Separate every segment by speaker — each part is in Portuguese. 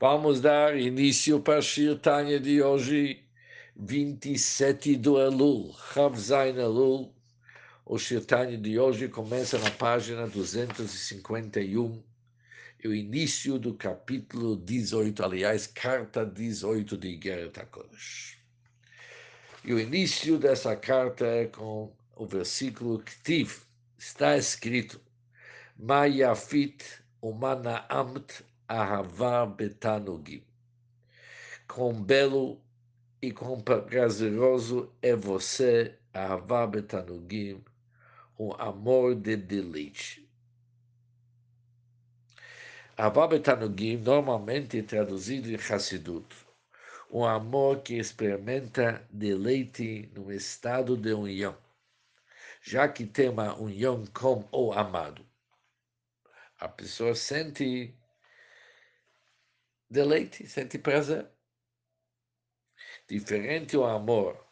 Speaker 1: Vamos dar início para a Shirtanya de hoje, 27 do Elul, Chavzain Elul. O Shirtanya de hoje começa na página 251, e o início do capítulo 18, aliás, carta 18 de Igeret HaKodesh. E o início dessa carta é com o versículo que está escrito, Mayafit umanaamt Ahavá Betanugim. com belo e com prazeroso é você, Ahavá Betanugim, um amor de deleite. Ahavá Betanugim, normalmente traduzido em Hassidut, um amor que experimenta deleite no estado de união, já que tem uma união com o amado. A pessoa sente deleite, sente prazer. Diferente o amor,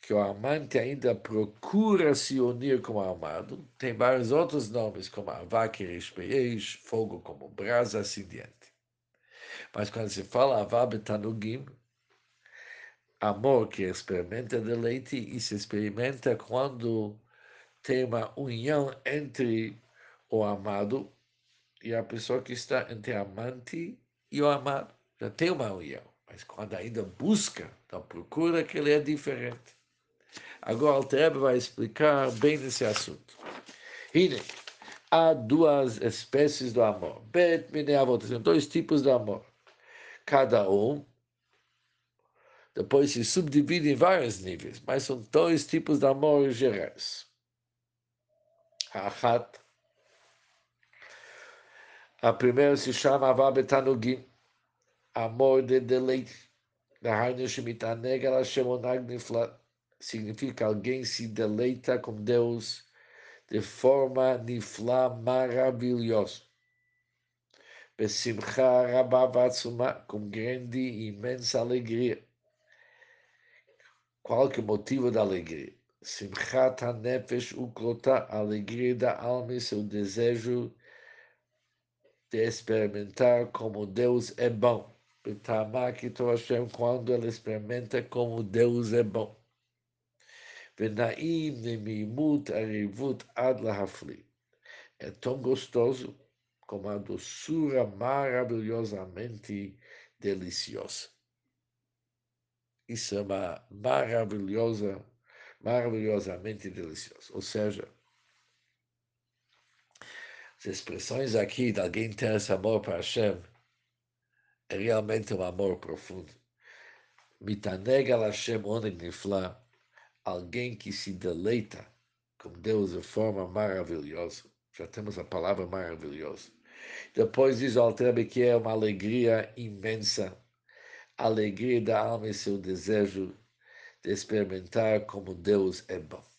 Speaker 1: que o amante ainda procura se unir com o amado, tem vários outros nomes, como Avak Rishpeish, fogo como brasa, assim diante. Mas quando se fala Avab Tanugim, amor que experimenta deleite, e se experimenta quando tem uma união entre o amado e a pessoa que está entre amante e o amado já tem uma união, mas quando ainda busca, então procura que ele é diferente. Agora o Alter vai explicar bem esse assunto. Hine, há duas espécies do amor. Bet mineavot, são dois tipos de amor. Cada um depois se subdivide em vários níveis, mas são dois tipos de amor gerais. Achat a primeira se chama Avabetanugim, amor de deleite. Significa alguém se deleita com Deus de forma nifla maravilhosa. Besimcha rabavatsuma, com grande e imensa alegria. Qual que é motivo da alegria? Simchat hanefesh uklota, alegria da alma e seu desejo de experimentar como Deus é bom. Hashem, quando ela experimenta como Deus é bom. Venaim nemimut arivut ad lahafli. É tão gostoso como a doçura maravilhosamente deliciosa. Isso é uma maravilhosa, maravilhosamente deliciosa. Ou seja, as expressões aqui de alguém ter esse amor para Hashem é realmente um amor profundo. Mitanega Hashem onig nifla, alguém que se deleita com Deus de forma maravilhosa. Já temos a palavra maravilhosa. Depois diz o Altrebe que é uma alegria imensa, alegria da alma e seu desejo de experimentar como Deus é bom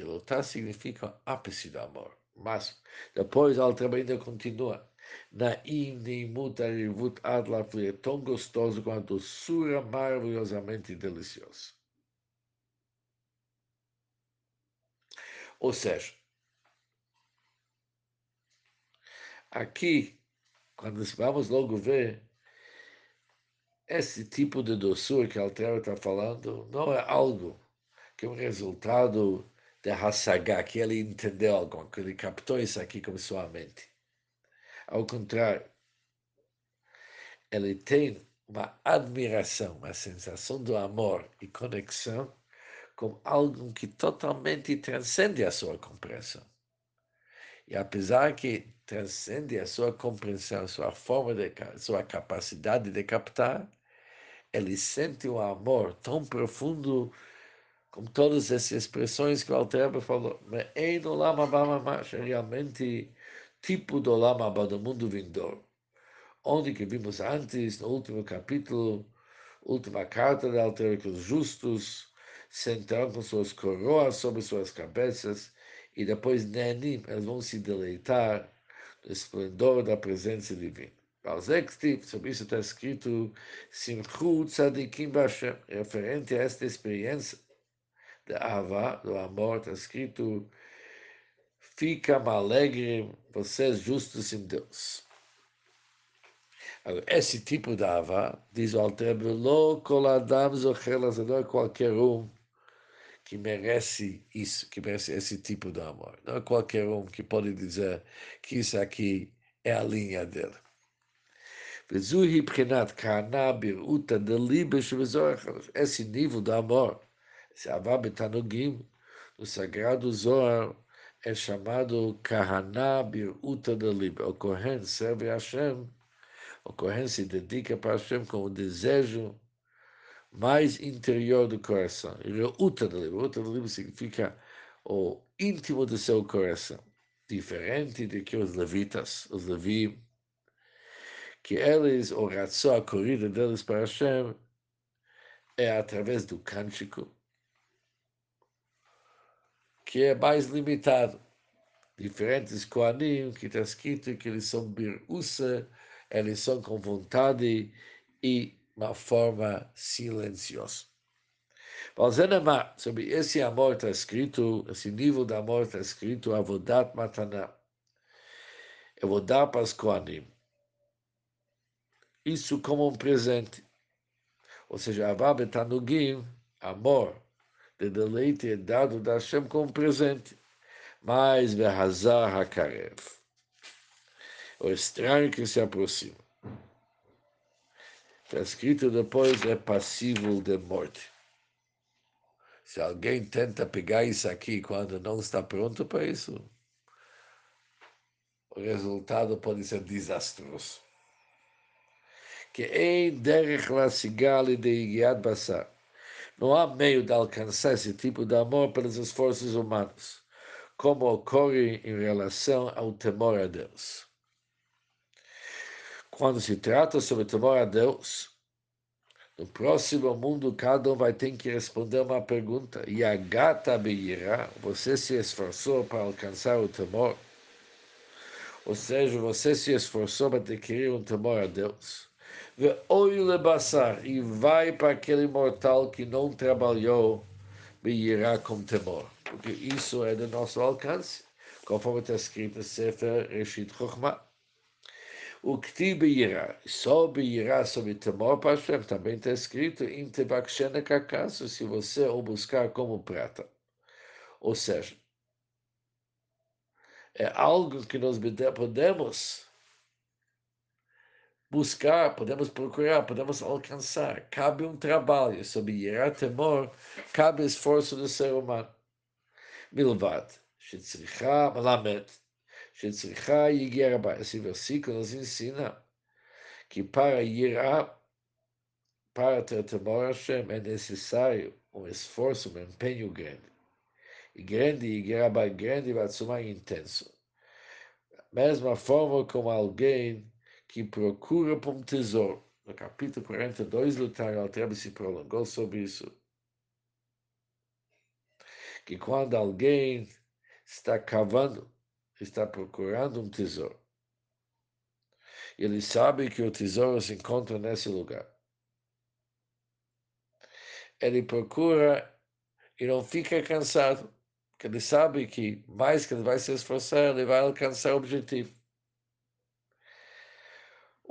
Speaker 1: que lutar significa ápice do amor. Mas depois a outra ainda continua. Naim neimut arivut adla é tão gostoso com a doçura maravilhosamente deliciosa. Ou seja, aqui, quando vamos logo ver, esse tipo de doçura que a Altera está falando não é algo que é um resultado de Hassagá, que ele entendeu algo, que ele captou isso aqui como sua mente. Ao contrário, ele tem uma admiração, uma sensação do amor e conexão com algo que totalmente transcende a sua compreensão. E apesar que transcende a sua compreensão, a sua forma de, sua capacidade de captar, ele sente um amor tão profundo com todas essas expressões que o Alter falou, é realmente tipo do Lama do mundo vindouro, onde que vimos antes, no último capítulo, última carta da Alter, que os justos sentarão com suas coroas sobre suas cabeças e depois Nenim, eles vão se deleitar no esplendor da presença divina. Sobre isso está escrito Simchu Tzadikim Bashem, referente a esta experiência de Ava, do amor, está escrito: fica alegre, vocês justos em Deus. Esse tipo de Ava, diz o Alter, não é qualquer um que merece isso, que merece esse tipo de amor. Não é qualquer um que pode dizer que isso aqui é a linha dele. Esse nível de amor, esse Avá Betanogim, no Sagrado Zohar, é chamado Kahana Bir'uta de Libe. O Kohen serve a Hashem, o Kohen se dedica para Hashem com o desejo mais interior do coração. Reuta de Libe. Reuta de Libe significa o íntimo do seu coração. Diferente de que os levitas, os levim, que eles, o ração, a corrida deles para Hashem, é através do cântico, que é mais limitado. Diferentes Koanim, que está escrito que eles são birusa, eles são com vontade e uma forma silenciosa. Valzenema, sobre esse amor está escrito, esse nível de amor está escrito, Avodat Matana. Eu vou dar para os Koanim. Isso como um presente. Ou seja, Avab Tanugim, amor, de deleite é dado da Hashem como presente. Mas Behazar Hakarev, o estranho que se aproxima. Está escrito depois, é passível de morte. Se alguém tenta pegar isso aqui quando não está pronto para isso, o resultado pode ser desastroso. Que em derech la sigale de Basar. Não há meio de alcançar esse tipo de amor pelos esforços humanos, como ocorre em relação ao temor a Deus. Quando se trata sobre temor a Deus, no próximo mundo, cada um vai ter que responder uma pergunta. E a gata beirá, você se esforçou para alcançar o temor? Ou seja, você se esforçou para adquirir um temor a Deus? Olhe basar e vai para aquele mortal que não trabalhou irá com temor, porque isso é do nosso alcance, conforme está escrito no Sefer Reshit Chokhmah. O que irá, sobe irá sobre temor para também está escrito, em Tebakshena Kakasu, se você o buscar como prata. Ou seja, é algo que nós podemos buscar, podemos procurar, podemos alcançar. Cabe um trabalho sobre Yerá Temor, cabe esforço do ser humano. Milvad, Shetzricha Malamet, Shetzricha Yigieraba. Esse versículo nos ensina que para Yerá, para ter temor a Hashem, é necessário um esforço, um empenho grande. E grande, Yigieraba grande, Vatsuma intenso. Mesma forma como alguém que procura por um tesouro. No capítulo 42 do Tarot, Altrebe se prolongou sobre isso. Que quando alguém está cavando, está procurando um tesouro, ele sabe que o tesouro se encontra nesse lugar. Ele procura e não fica cansado, porque ele sabe que mais que ele vai se esforçar, ele vai alcançar o objetivo.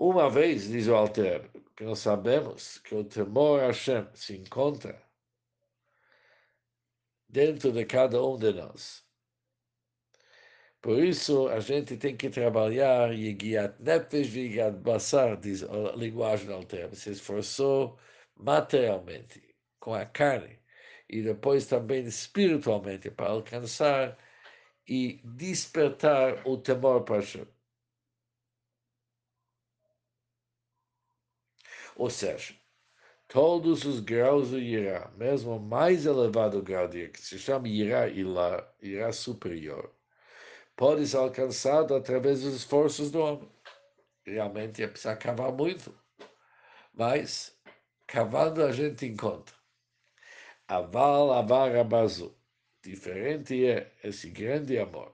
Speaker 1: Uma vez, diz o Alter, que nós sabemos que o temor a Hashem se encontra dentro de cada um de nós. Por isso, a gente tem que trabalhar e guiar nefesh guiar basar, diz a linguagem Alter. Se esforçou materialmente, com a carne, e depois também espiritualmente, para alcançar e despertar o temor para Hashem. Ou seja, todos os graus do Irá, mesmo o mais elevado grau de que se chama Irá Ilá, Irá superior, pode ser alcançado através dos esforços do homem. Realmente é precisar cavar muito, mas cavando a gente encontra. Aval Avar Abazu. Diferente é esse grande amor,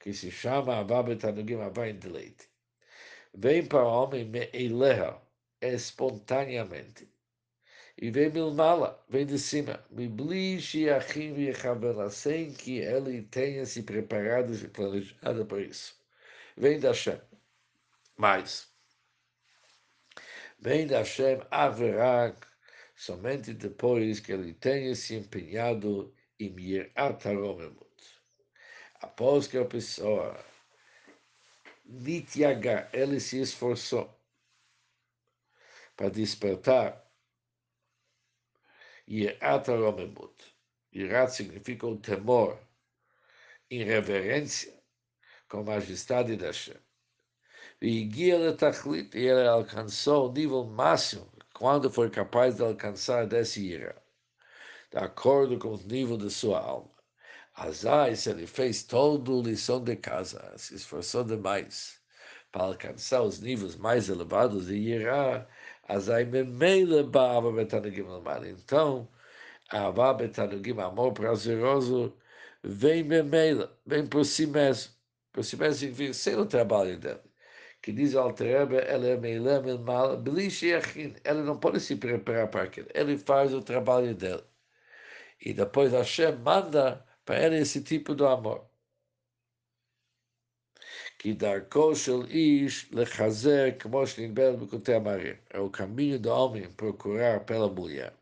Speaker 1: que se chama Avar Betanugim em deleite. Vem para o homem Meileha, espontaneamente. E vem milmala, vem de cima, sem que ele tenha se preparado e planejado para isso. Vem da Shem. Mas, vem da Hashem Averak, somente depois que ele tenha se empenhado em Yirat HaRomemut. Após que a pessoa Nityaga, ele se esforçou para despertar Yirat HaRomemut. Yirat significa o temor, em reverência com a majestade da Hashem. E ele alcançou o nível máximo quando foi capaz de alcançar desse ira, de acordo com o nível de sua alma. Azai, ele fez toda a lição de casa, se esforçou demais para alcançar os níveis mais elevados de ira, Então, a Avá betanugim, amor prazeroso, vem memele, vem por si mesmo. Por si mesmo significa sem o trabalho dele que diz ao Rebbe, ele é meilem mal, ele não pode se preparar para aquilo, ele faz o trabalho dele. E depois Hashem manda para ele esse tipo de amor que dar shel ish le chazer como shnibel b'kutei amarim. É o caminho do homem procurar pela mulher.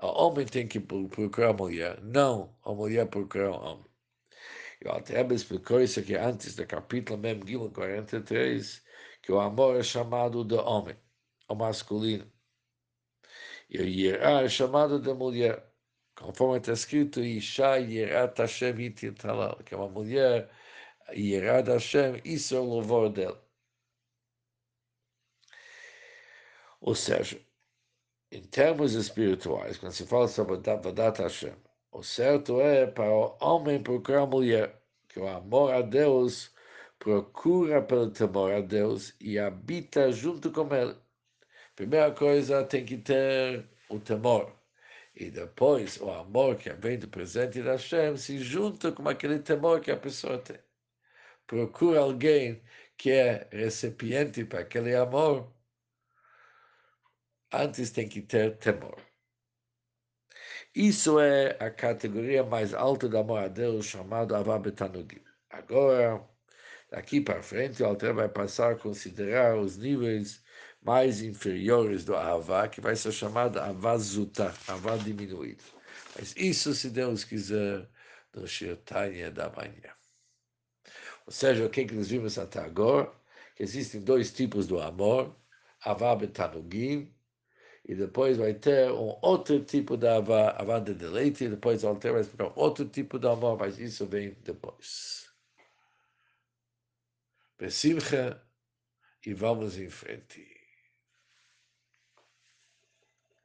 Speaker 1: O homem tem que procurar a mulher, não a mulher procurar o homem. Eu até explicou isso aqui antes do capítulo mesmo, Gilman 43, que o amor é chamado do homem, o masculino. E o Yerá é chamado da mulher, conforme está escrito, Isha Yerá Tashem que é uma mulher Yerá Hashem, isso é o louvor dela. Ou seja, em termos espirituais, quando se fala sobre Vadat Hashem, o certo é para o homem procurar a mulher, que o amor a Deus procura pelo temor a Deus e habita junto com ele. Primeira coisa, tem que ter o temor. E depois, o amor que vem do presente da Hashem se junta com aquele temor que a pessoa tem. Procura alguém que é recipiente para aquele amor. Antes tem que ter temor. Isso é a categoria mais alta do amor a Deus, chamado Avá Betanugim. Agora, daqui para frente, o Alter vai passar a considerar os níveis mais inferiores do Avá, que vai ser chamado Avá Zuta, Avá diminuído. Mas isso, se Deus quiser, no Shirtanya da manhã. Ou seja, o que, que nós vimos até agora? Que existem dois tipos do amor, Avá Betanugim e depois vai ter um outro tipo de avá, avá de deleite, e depois o Alter vai explicar outro tipo de amor, mas isso vem depois. Besimcha, e vamos em frente.